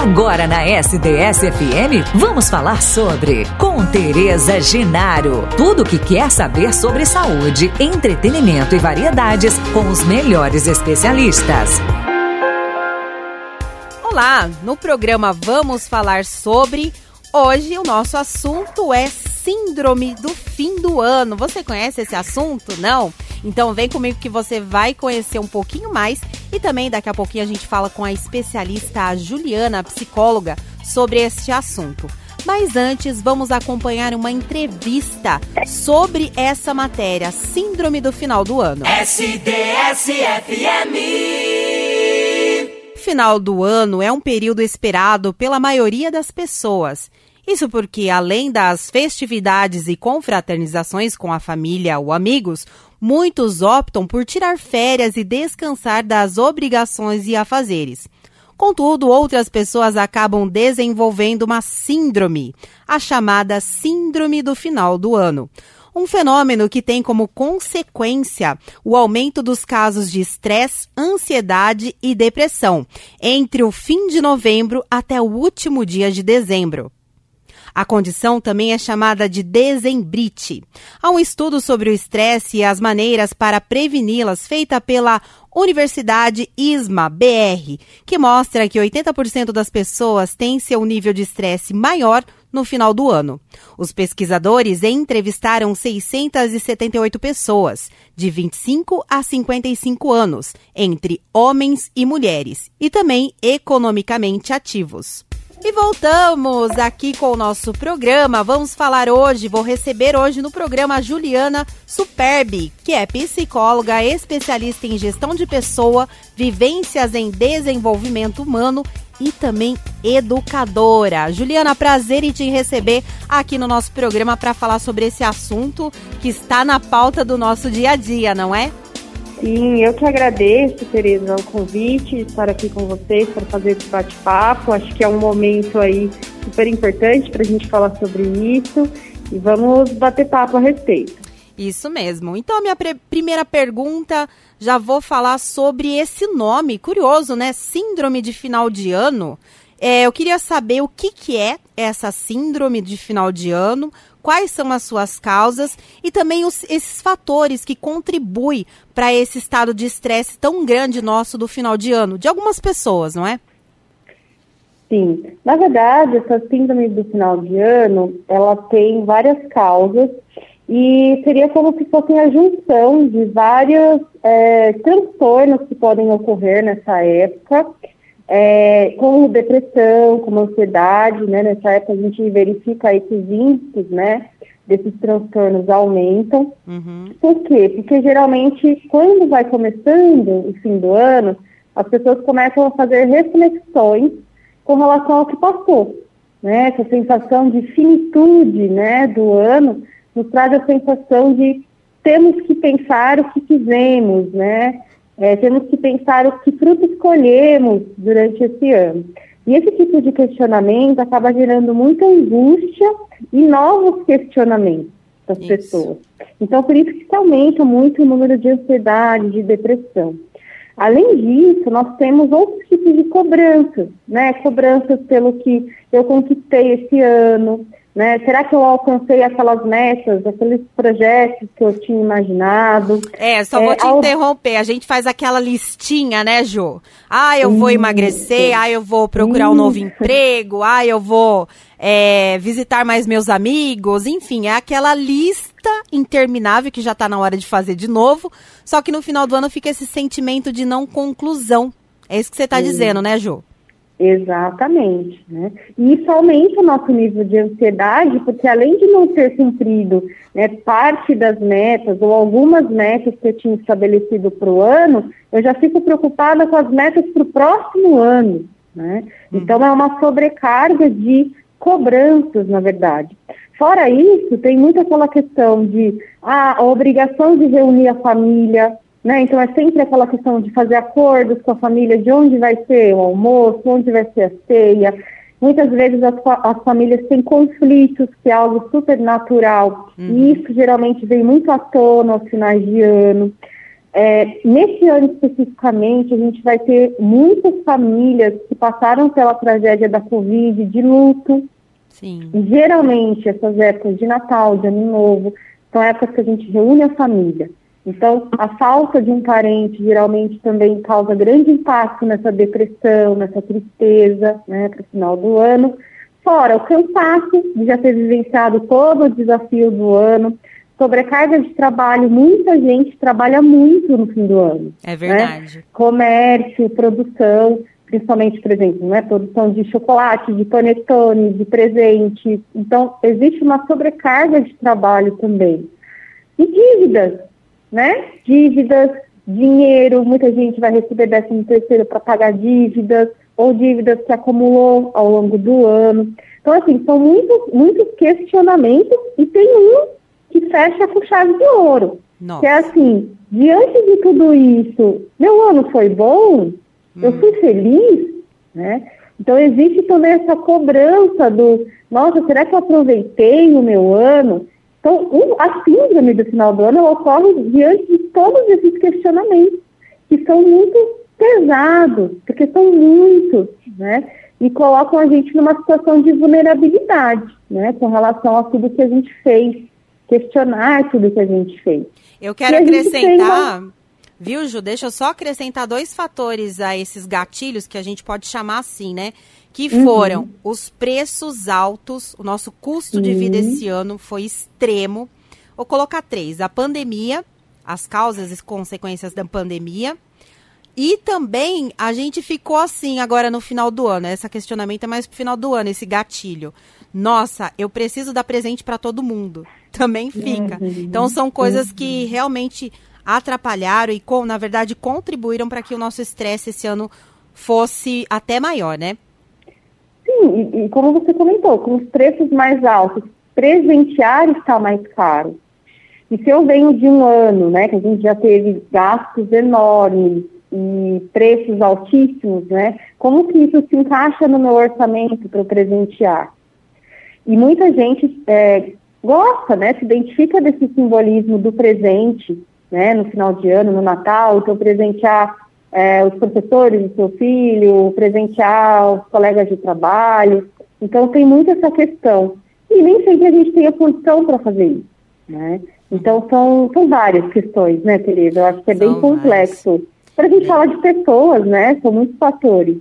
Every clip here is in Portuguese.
Agora na SDS-FM, vamos falar sobre com Tereza Genaro. Tudo o que quer saber sobre saúde, entretenimento e variedades com os melhores especialistas. Olá, no programa vamos falar sobre. Hoje o nosso assunto é Síndrome do Fim do Ano. Você conhece esse assunto? Não? Então vem comigo que você vai conhecer um pouquinho mais e também daqui a pouquinho a gente fala com a especialista Juliana, psicóloga, sobre este assunto. Mas antes, vamos acompanhar uma entrevista sobre essa matéria, Síndrome do Final do Ano. SDS-FM. Final do ano é um período esperado pela maioria das pessoas. Isso porque, além das festividades e confraternizações com a família ou amigos, muitos optam por tirar férias e descansar das obrigações e afazeres. Contudo, outras pessoas acabam desenvolvendo uma síndrome, a chamada Síndrome do Final do Ano. Um fenômeno que tem como consequência o aumento dos casos de estresse, ansiedade e depressão entre o fim de novembro até o último dia de dezembro. A condição também é chamada de desembrite. Há um estudo sobre o estresse e as maneiras para preveni-las feita pela Universidade ISMA BR, que mostra que 80% das pessoas têm seu nível de estresse maior no final do ano. Os pesquisadores entrevistaram 678 pessoas, de 25 a 55 anos, entre homens e mulheres, e também economicamente ativos. E voltamos aqui com o nosso programa. Vamos falar hoje, vou receber hoje no programa a Juliana Superbi, que é psicóloga, especialista em gestão de pessoa, vivências em desenvolvimento humano e também educadora. Juliana, prazer em te receber aqui no nosso programa para falar sobre esse assunto que está na pauta do nosso dia a dia, não é? Sim, eu que agradeço, Tereza, o convite, estar aqui com vocês para fazer esse bate-papo. Acho que é um momento aí super importante para a gente falar sobre isso e vamos bater papo a respeito. Isso mesmo. Então, minha primeira pergunta, já vou falar sobre esse nome, curioso, né? Síndrome de final de ano. É, eu queria saber o que, que é essa síndrome de final de ano, quais são as suas causas e também os, esses fatores que contribuem para esse estado de estresse tão grande nosso do final de ano, de algumas pessoas, não é? Sim, na verdade, essa síndrome do final de ano, ela tem várias causas e seria como se fosse a junção de vários é, transtornos que podem ocorrer nessa época é, com depressão, com ansiedade, né? Nessa época a gente verifica aí que os índices, né, desses transtornos aumentam. Uhum. Por quê? Porque geralmente quando vai começando o fim do ano, as pessoas começam a fazer reflexões com relação ao que passou, né? Essa sensação de finitude, né, do ano nos traz a sensação de temos que pensar o que fizemos, né? É, temos que pensar o que fruto escolhemos durante esse ano. E esse tipo de questionamento acaba gerando muita angústia e novos questionamentos das isso. pessoas. Então, por isso que se aumenta muito o número de ansiedade, de depressão. Além disso, nós temos outros tipos de cobranças, né? Cobranças pelo que eu conquistei esse ano, né? Será que eu alcancei aquelas metas, aqueles projetos que eu tinha imaginado? É, só é, vou te ao... interromper. A gente faz aquela listinha, né, Ju? Ah, eu vou emagrecer, ah, eu vou procurar um novo emprego, ah, eu vou é, visitar mais meus amigos, enfim, é aquela lista interminável que já está na hora de fazer de novo, só que no final do ano fica esse sentimento de não conclusão. É isso que você está dizendo, né, Ju? Exatamente. Né? E isso aumenta o nosso nível de ansiedade, porque além de não ter cumprido né, parte das metas ou algumas metas que eu tinha estabelecido para o ano, eu já fico preocupada com as metas para o próximo ano. Né? Uhum. Então é uma sobrecarga de cobranças, na verdade. Fora isso, tem muito aquela questão de ah, a obrigação de reunir a família, né? Então é sempre aquela questão de fazer acordos com a família de onde vai ser o almoço, onde vai ser a ceia. Muitas vezes as, as famílias têm conflitos, que é algo super natural, uhum. e isso geralmente vem muito à tona aos finais de ano. é, nesse ano especificamente, a gente vai ter muitas famílias que passaram pela tragédia da Covid de luto. Sim. E, geralmente, essas épocas de Natal, de Ano Novo, são épocas que a gente reúne a família. Então, a falta de um parente geralmente também causa grande impacto nessa depressão, nessa tristeza, né, para o final do ano. Fora o cansaço de já ter vivenciado todo o desafio do ano, sobrecarga de trabalho, muita gente trabalha muito no fim do ano. É né? verdade. Né? Comércio, produção, principalmente, por exemplo, né, produção de chocolate, de panetone, de presente. Então, existe uma sobrecarga de trabalho também. E dívidas, né? Dívidas, dinheiro, muita gente vai receber décimo terceiro para pagar dívidas, ou dívidas que acumulou ao longo do ano. Então, assim, são muitos, muitos questionamentos e tem um que fecha com chave de ouro. Nossa. Que é assim, diante de tudo isso, meu ano foi bom? Hum. Eu fui feliz? Né? Então, existe também essa cobrança do, nossa, será que eu aproveitei o meu ano? Então, a síndrome do final do ano ocorre diante de todos esses questionamentos, que são muito pesados, porque são muitos, né? E colocam a gente numa situação de vulnerabilidade, né? Com relação a tudo que a gente fez, questionar tudo que a gente fez. Eu quero acrescentar, uma... viu, Ju? Deixa eu só acrescentar dois fatores a esses gatilhos que a gente pode chamar assim, né? que foram uhum. os preços altos, o nosso custo de vida esse ano foi extremo. Vou colocar três: a pandemia, as causas e consequências da pandemia. E também a gente ficou assim agora no final do ano. Esse questionamento é mais pro final do ano, esse gatilho. Nossa, eu preciso dar presente para todo mundo. Também fica. Uhum. Então são coisas que uhum. realmente atrapalharam e, com, na verdade, contribuíram para que o nosso estresse esse ano fosse até maior, né? Sim, e, e, como você comentou, com os preços mais altos, presentear está mais caro. E se eu venho de um ano, né, que a gente já teve gastos enormes e preços altíssimos, né, como que isso se encaixa no meu orçamento para presentear? E muita gente é, gosta, né, se identifica desse simbolismo do presente, né, no final de ano, no Natal, então presentear é, os professores do seu filho, presentear os colegas de trabalho. Então, tem muito essa questão. E nem sempre a gente tem a condição para fazer isso, né? Então, são, são várias questões, né, Tereza? Eu acho que é são bem complexo. Para a gente falar de pessoas, né? São muitos fatores.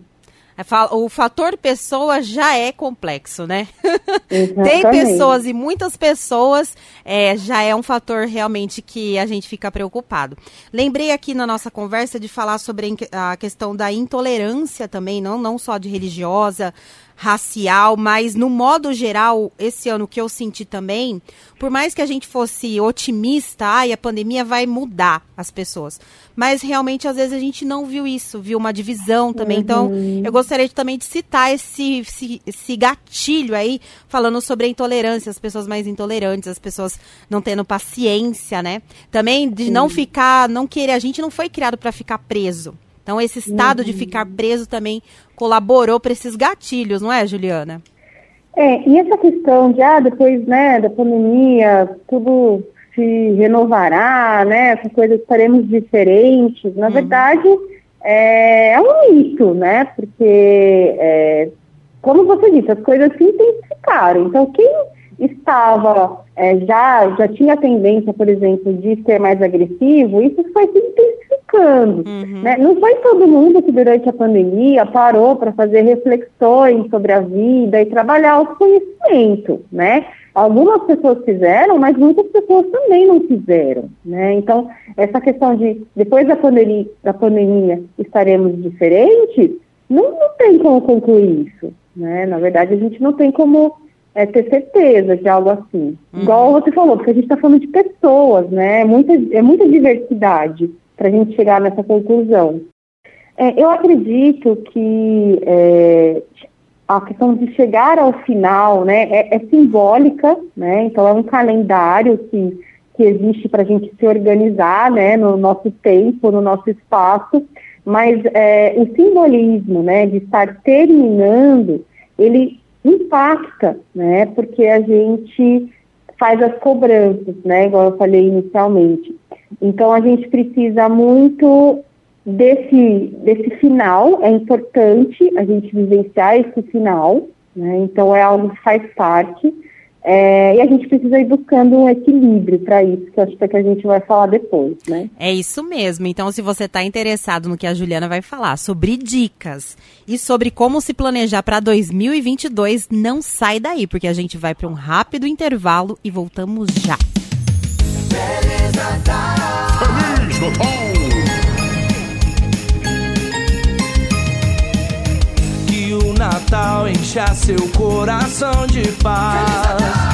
É, o fator pessoa já é complexo, né? Tem pessoas e muitas pessoas é, já é um fator realmente que a gente fica preocupado. Lembrei aqui na nossa conversa de falar sobre a questão da intolerância também, não, não só de religiosa, racial, mas no modo geral, esse ano que eu senti também, por mais que a gente fosse otimista, ai, a pandemia vai mudar as pessoas. Mas realmente, às vezes, a gente não viu isso, viu uma divisão também. Então, uhum. Então, eu gostaria de, também de citar esse, esse, esse gatilho aí, falando sobre a intolerância, as pessoas mais intolerantes, as pessoas não tendo paciência, né? Também de não ficar, não querer, a gente não foi criado para ficar preso. Então, esse estado uhum. de ficar preso também colaborou para esses gatilhos, não é, Juliana? É, e essa questão de, ah, depois, né, da pandemia, tudo se renovará, né, essas coisas estaremos diferentes, na uhum. verdade, é, é, um mito, né, porque, é, como você disse, as coisas se intensificaram, então quem estava, é, já, já tinha a tendência, por exemplo, de ser mais agressivo, isso foi se intensificando. Uhum. Né? Não foi todo mundo que durante a pandemia parou para fazer reflexões sobre a vida e trabalhar o conhecimento, né? Algumas pessoas fizeram, mas muitas pessoas também não fizeram, né? Então, essa questão de depois da pandemia, da pandemia estaremos diferentes, não, não tem como concluir isso, né? Na verdade, a gente não tem como é, ter certeza de algo assim. Uhum. Igual você falou, porque a gente está falando de pessoas, né? Muita, é muita diversidade para a gente chegar nessa conclusão. É, eu acredito que é, a questão de chegar ao final né, é, é, simbólica, né? Então é um calendário que, que existe para a gente se organizar né, no nosso tempo, no nosso espaço, mas é, o simbolismo né, de estar terminando, ele impacta, né? Porque a gente faz as cobranças, né? Igual eu falei inicialmente. Então a gente precisa muito desse, desse final, é importante a gente vivenciar esse final, né? Então é algo que faz parte. É, e a gente precisa ir buscando um equilíbrio para isso, que acho que, é que a gente vai falar depois, né? É isso mesmo. Então, se você está interessado no que a Juliana vai falar sobre dicas e sobre como se planejar para 2022, não sai daí, porque a gente vai para um rápido intervalo e voltamos já. Feliz Natal! Feliz Natal! Natal encha seu coração de paz.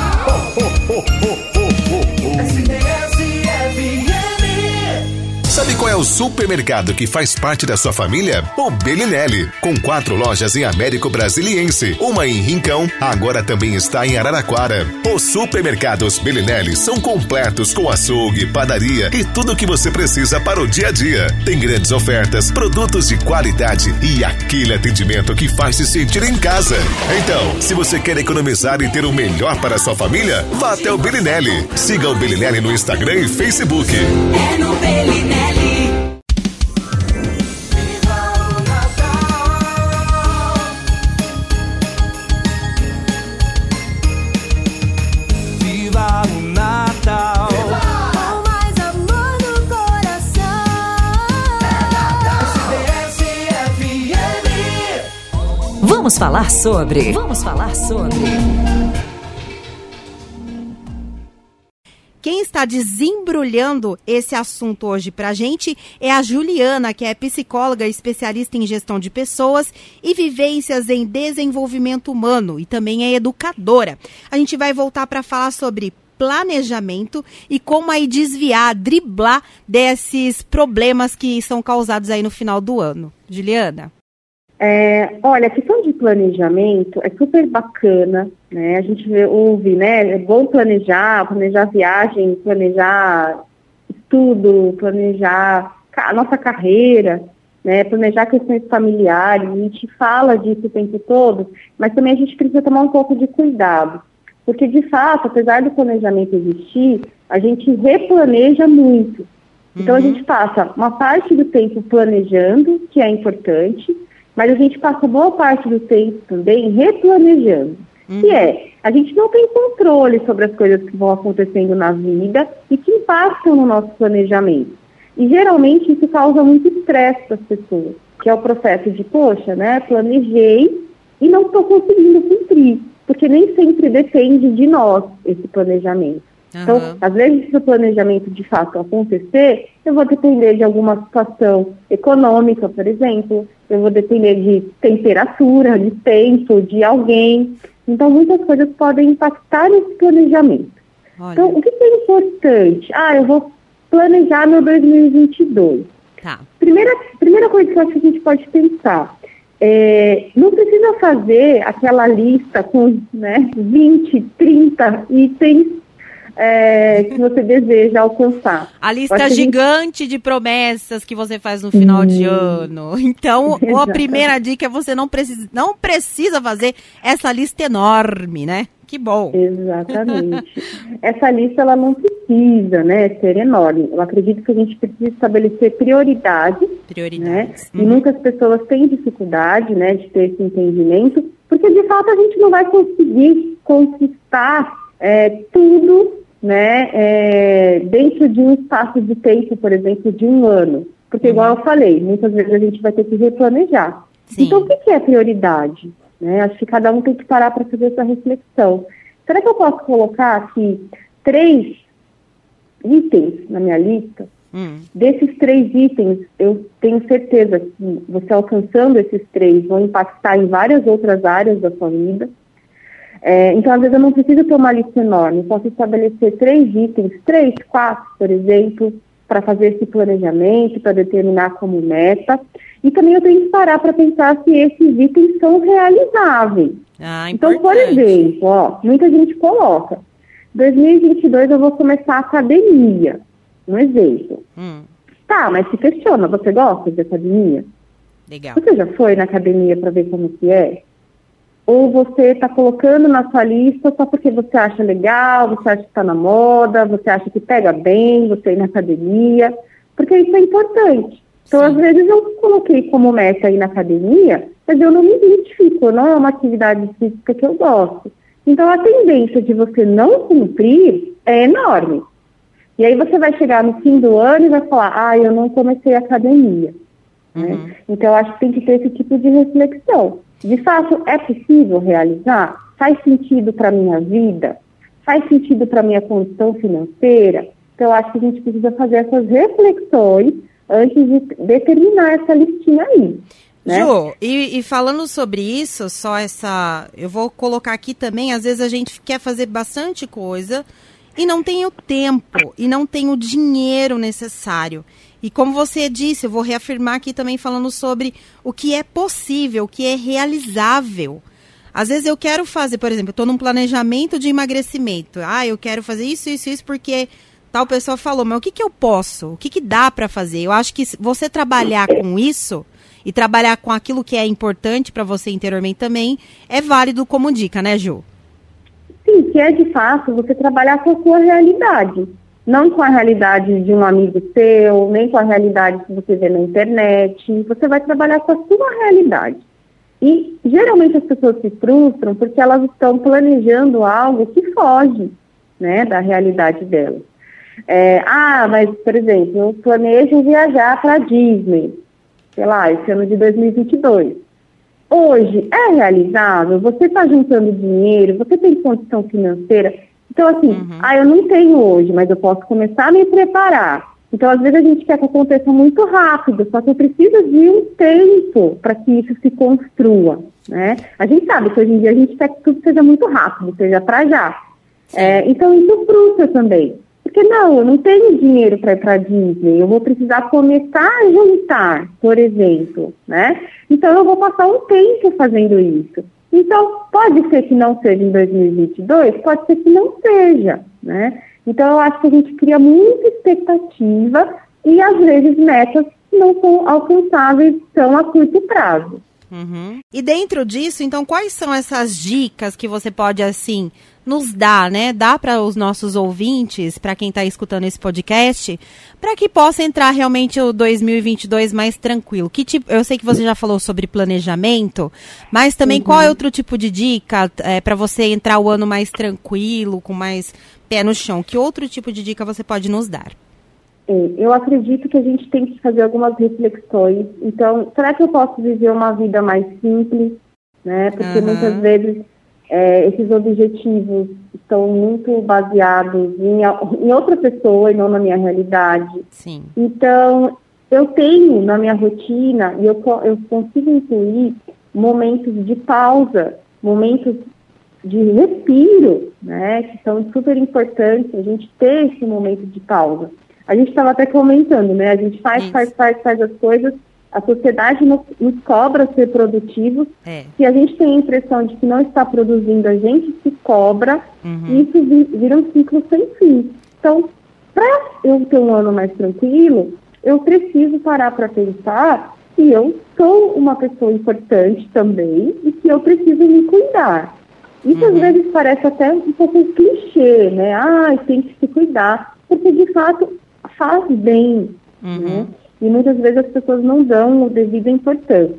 Sabe qual é o supermercado que faz parte da sua família? O Belinelli, com quatro lojas em Américo Brasiliense, uma em Rincão, agora também está em Araraquara. Os supermercados Belinelli são completos com açougue, padaria e tudo o que você precisa para o dia a dia. Tem grandes ofertas, produtos de qualidade e aquele atendimento que faz se sentir em casa. Então, se você quer economizar e ter o melhor para a sua família, vá até o Belinelli. Siga o Belinelli no Instagram e Facebook. É no Belinelli. Vamos falar sobre. Vamos falar sobre. Quem está desembrulhando esse assunto hoje para a gente é a Juliana, que é psicóloga especialista em gestão de pessoas e vivências em desenvolvimento humano e também é educadora. A gente vai voltar para falar sobre planejamento e como aí desviar, driblar desses problemas que são causados aí no final do ano. Juliana? É, olha, a questão de planejamento é super bacana, né? A gente ouve, né? É bom planejar, planejar viagem, planejar estudo, planejar a nossa carreira, né? Planejar questões familiares. A gente fala disso o tempo todo, mas também a gente precisa tomar um pouco de cuidado. Porque, de fato, apesar do planejamento existir, a gente replaneja muito. Então, uhum. a gente passa uma parte do tempo planejando, que é importante, mas a gente passa boa parte do tempo também replanejando. Uhum. Que é, a gente não tem controle sobre as coisas que vão acontecendo na vida e que impactam no nosso planejamento. E geralmente isso causa muito estresse para as pessoas, que é o processo de, poxa, né, planejei e não estou conseguindo cumprir, porque nem sempre depende de nós esse planejamento. Uhum. Então, às vezes, se o planejamento de fato acontecer, eu vou depender de alguma situação econômica, por exemplo, eu vou depender de temperatura, de tempo, de alguém. Então, muitas coisas podem impactar nesse planejamento. Olha. Então, o que é importante? Ah, eu vou planejar meu 2022. Tá. Primeira, primeira coisa que eu acho que a gente pode pensar. É, não precisa fazer aquela lista com né, 20, 30 itens é, que você deseja alcançar. A lista gigante gente... de promessas que você faz no final hum. de ano. Então, a primeira dica é você não precisa, não precisa fazer essa lista enorme, né? Que bom. Exatamente. Essa lista ela não precisa, né, ser enorme. Eu acredito que a gente precisa estabelecer prioridades. Prioridades. Né? Uhum. E muitas pessoas têm dificuldade, né, de ter esse entendimento, porque de fato a gente não vai conseguir conquistar é, tudo né, é, dentro de um espaço de tempo, por exemplo, de um ano. Porque, igual eu uhum. falei, muitas vezes a gente vai ter que replanejar. Sim. Então, o que é prioridade? Né? Acho que cada um tem que parar para fazer essa reflexão. Será que eu posso colocar aqui três itens na minha lista? Hum. Desses três itens, eu tenho certeza que você alcançando esses três vão impactar em várias outras áreas da sua vida. É, então, às vezes, eu não preciso ter uma lista enorme. Eu posso estabelecer três itens, três, quatro, por exemplo, para fazer esse planejamento, para determinar como meta. E também eu tenho que parar para pensar se esses itens são realizáveis. Ah, então, por exemplo, ó, muita gente coloca, 2022 eu vou começar a academia. Um exemplo. Hum. Tá, mas se questiona, você gosta de academia? Legal. Você já foi na academia para ver como que é? Ou você está colocando na sua lista só porque você acha legal, você acha que está na moda, você acha que pega bem, você ir na academia, porque isso é importante. Então, Sim. às vezes, eu coloquei como meta ir na academia, mas eu não me identifico, não é uma atividade física que eu gosto. Então, a tendência de você não cumprir é enorme. E aí você vai chegar no fim do ano e vai falar, ah, eu não comecei a academia. Né? Uhum. Né? Então, eu acho que tem que ter esse tipo de reflexão. De fato, é possível realizar? Faz sentido para a minha vida? Faz sentido para a minha condição financeira? Então, acho que a gente precisa fazer essas reflexões antes de determinar essa listinha aí. Né? Ju, e, e, falando sobre isso, só essa. Eu vou colocar aqui também, às vezes a gente quer fazer bastante coisa e não tem o tempo e não tem o dinheiro necessário. E como você disse, eu vou reafirmar aqui também falando sobre o que é possível, o que é realizável. Às vezes eu quero fazer, por exemplo, estou num planejamento de emagrecimento. Ah, eu quero fazer isso, isso, isso, porque tal pessoa falou, mas o que, que eu posso? O que, que dá para fazer? Eu acho que você trabalhar com isso e trabalhar com aquilo que é importante para você interiormente também é válido como dica, né, Ju? Sim, que é de fato você trabalhar com a sua realidade não com a realidade de um amigo seu, nem com a realidade que você vê na internet. Você vai trabalhar com a sua realidade. E geralmente as pessoas se frustram porque elas estão planejando algo que foge né, da realidade delas. É, ah, mas, por exemplo, eu planejo viajar para Disney, sei lá, esse ano de 2022. Hoje é realizável? Você está juntando dinheiro? Você tem condição financeira? Então, assim, uhum. ah, eu não tenho hoje, mas eu posso começar a me preparar. Então, às vezes a gente quer que aconteça muito rápido, só que precisa de um tempo para que isso se construa, né? A gente sabe que hoje em dia a gente quer que tudo seja muito rápido, seja para já. É, então, isso frustra também. Porque não, eu não tenho dinheiro para ir para Disney, eu vou precisar começar a juntar, por exemplo, né? Então, eu vou passar um tempo fazendo isso. Então, pode ser que não seja em 2022, pode ser que não seja, né? Então, eu acho que a gente cria muita expectativa e, às vezes, metas não são alcançáveis tão a curto prazo. Uhum. E dentro disso, então, quais são essas dicas que você pode, assim, nos dá, né? Dá para os nossos ouvintes, para quem está escutando esse podcast, para que possa entrar realmente o 2022 mais tranquilo. Que tipo, eu sei que você já falou sobre planejamento, mas também uhum. qual é outro tipo de dica é, para você entrar o ano mais tranquilo, com mais pé no chão? Que outro tipo de dica você pode nos dar? Eu acredito que a gente tem que fazer algumas reflexões. Então, será que eu posso viver uma vida mais simples? Né? Porque uhum. muitas vezes é, esses objetivos estão muito baseados em, em, outra pessoa e não na minha realidade. Sim. Então, eu tenho na minha rotina e eu, eu consigo incluir momentos de pausa, momentos de respiro, né, que são super importantes, a gente ter esse momento de pausa. A gente estava até comentando, né, a gente faz, Isso. faz, faz, faz as coisas a sociedade nos, nos cobra ser produtivos. É. Se a gente tem a impressão de que não está produzindo, a gente se cobra uhum. e isso vira um ciclo sem fim. Então, para eu ter um ano mais tranquilo, eu preciso parar para pensar que eu sou uma pessoa importante também e que eu preciso me cuidar. Isso uhum. às vezes parece até um pouco clichê, né? Ah, tem que se cuidar, porque de fato faz bem, uhum. né? E muitas vezes as pessoas não dão o devido importância.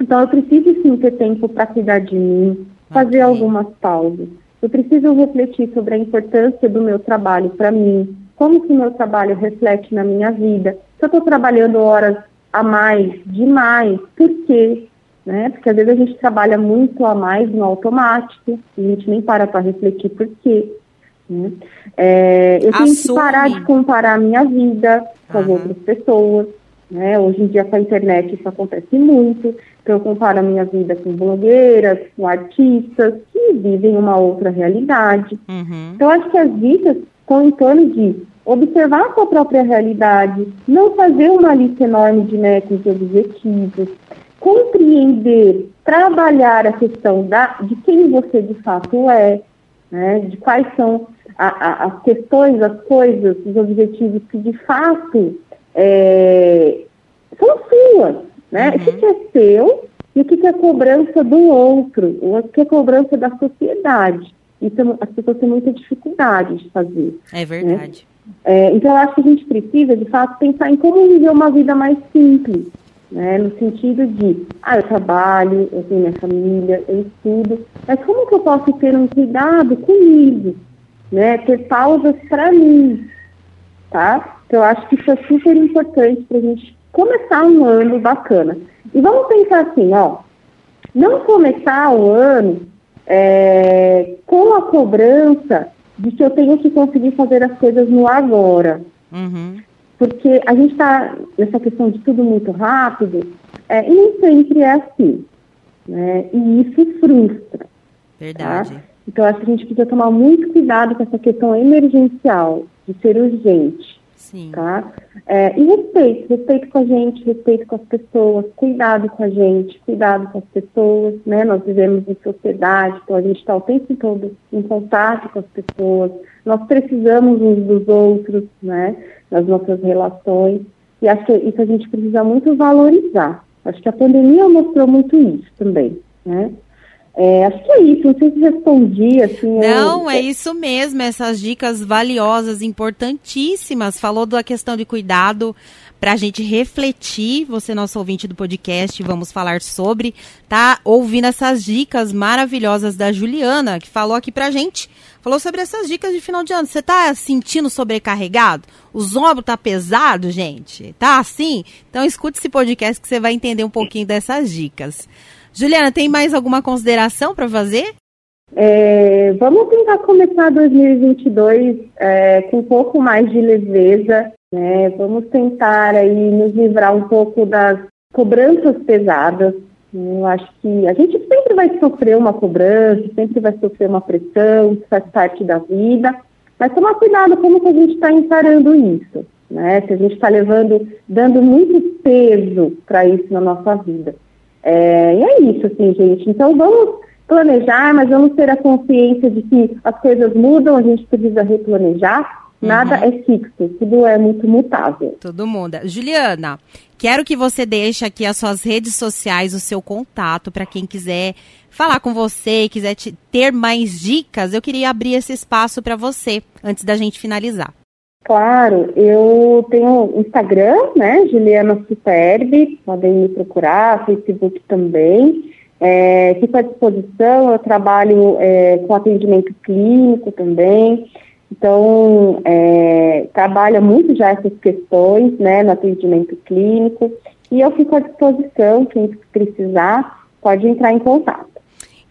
Então, eu preciso sim ter tempo para cuidar de mim, fazer okay. algumas pausas. Eu preciso refletir sobre a importância do meu trabalho para mim, como que o meu trabalho reflete na minha vida. Se eu estou trabalhando horas a mais, demais, por quê? Né? Porque às vezes a gente trabalha muito a mais no automático, e a gente nem para para refletir por quê. Né? É, eu tenho que parar de comparar a minha vida com as outras pessoas. Né? Hoje em dia com a internet isso acontece muito. Então eu comparo a minha vida com blogueiras, com artistas que vivem uma outra realidade. Uhum. Então acho que as dicas estão em torno de observar a sua própria realidade, não fazer uma lista enorme de metas e objetivos, compreender, trabalhar a questão da, de quem você de fato é, né, de quais são a, a, as questões, as coisas, os objetivos que de fato é, são suas. Né? Uhum. Isso que é seu e o que, que é cobrança do outro, o que é cobrança da sociedade. Então, as pessoas têm muita dificuldade de fazer. É verdade. Né? É, então, eu acho que a gente precisa, de fato, pensar em como viver uma vida mais simples, né? no sentido de, ah, eu trabalho, eu tenho minha família, eu estudo, mas como que eu posso ter um cuidado comigo, né? ter pausas para mim, tá? Então, eu acho que isso é super importante para a gente começar um ano bacana. E vamos pensar assim, ó, não começar o ano é, com a cobrança de que eu tenho que conseguir fazer as coisas no agora. Uhum. Porque a gente está nessa questão de tudo muito rápido, é, e nem sempre é assim. Né? E isso frustra. Verdade. Tá? Então, acho que a gente precisa tomar muito cuidado com essa questão emergencial, de ser urgente. Sim. Tá? É, e respeito, respeito com a gente, respeito com as pessoas, cuidado com a gente, cuidado com as pessoas, né? Nós vivemos em sociedade, então a gente está o tempo todo em contato com as pessoas, nós precisamos uns dos outros, né? Nas nossas relações, e acho que isso a gente precisa muito valorizar. Acho que a pandemia mostrou muito isso também, né? É, acho que é isso, não sei se respondi assim. Não, eu... é isso mesmo, essas dicas valiosas, importantíssimas. Falou da questão de cuidado para a gente refletir. Você, nosso ouvinte do podcast, vamos falar sobre, tá? Ouvindo essas dicas maravilhosas da Juliana, que falou aqui pra gente. Falou sobre essas dicas de final de ano. Você tá sentindo sobrecarregado? Os ombros tá pesado, gente? Tá assim? Então escute esse podcast que você vai entender um pouquinho dessas dicas. Juliana, tem mais alguma consideração para fazer? É, vamos tentar começar 2022 é, com um pouco mais de leveza, né? Vamos tentar aí nos livrar um pouco das cobranças pesadas. Eu acho que a gente sempre vai sofrer uma cobrança, sempre vai sofrer uma pressão, isso faz parte da vida, mas tomar cuidado como que a gente está encarando isso, né? Se a gente está levando, dando muito peso para isso na nossa vida. É, e é isso, assim, gente. Então vamos planejar, mas vamos ter a consciência de que as coisas mudam, a gente precisa replanejar. Nada uhum. é fixo, tudo é muito mutável. Tudo muda. Juliana, quero que você deixe aqui as suas redes sociais, o seu contato, para quem quiser falar com você, quiser te, ter mais dicas. Eu queria abrir esse espaço para você, antes da gente finalizar. Claro, eu tenho Instagram, né, Juliana Superbe, podem me procurar, Facebook também. É, fico à disposição, eu trabalho é, com atendimento clínico também, então é, trabalho muito já essas questões, né, no atendimento clínico, e eu fico à disposição, quem precisar pode entrar em contato.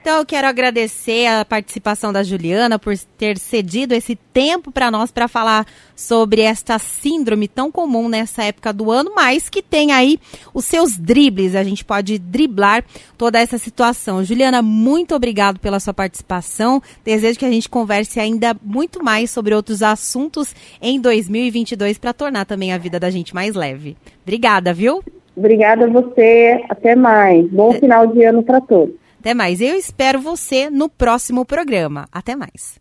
Então, eu quero agradecer a participação da Juliana por ter cedido esse tempo para nós para falar sobre esta síndrome tão comum nessa época do ano, mas que tem aí os seus dribles. A gente pode driblar toda essa situação. Juliana, muito obrigado pela sua participação. Desejo que a gente converse ainda muito mais sobre outros assuntos em 2022 para tornar também a vida da gente mais leve. Obrigada, viu? Obrigada a você. Até mais. Bom é. final de ano para todos. Até mais. Eu espero você no próximo programa. Até mais.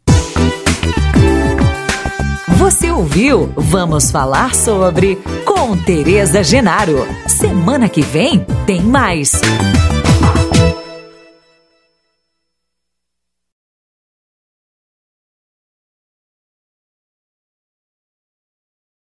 Você ouviu? Vamos falar sobre com Tereza Genaro. Semana que vem tem mais.